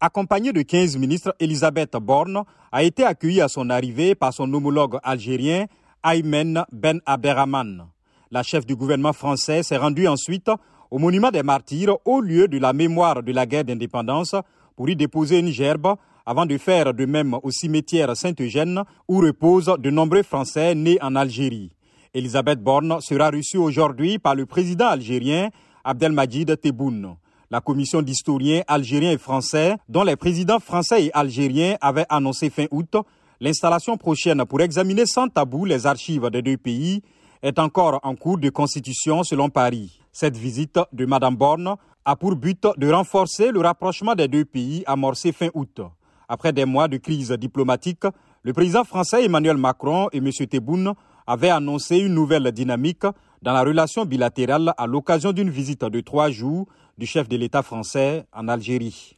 Accompagnée de 15 ministres, Elisabeth Borne a été accueillie à son arrivée par son homologue algérien Aymen Ben Abderrahman. La chef du gouvernement français s'est rendue ensuite au monument des martyrs, au lieu de la mémoire de la guerre d'indépendance, pour y déposer une gerbe avant de faire de même au cimetière Saint-Eugène où reposent de nombreux Français nés en Algérie. Elisabeth Borne sera reçue aujourd'hui par le président algérien Abdelmajid Tebboune la commission d'historiens algériens et français, dont les présidents français et algériens avaient annoncé fin août l'installation prochaine pour examiner sans tabou les archives des deux pays, est encore en cours de constitution selon Paris. Cette visite de Mme Borne a pour but de renforcer le rapprochement des deux pays amorcé fin août. Après des mois de crise diplomatique, le président français Emmanuel Macron et M. Tebboune avaient annoncé une nouvelle dynamique dans la relation bilatérale à l'occasion d'une visite de trois jours du chef de l'État français en Algérie.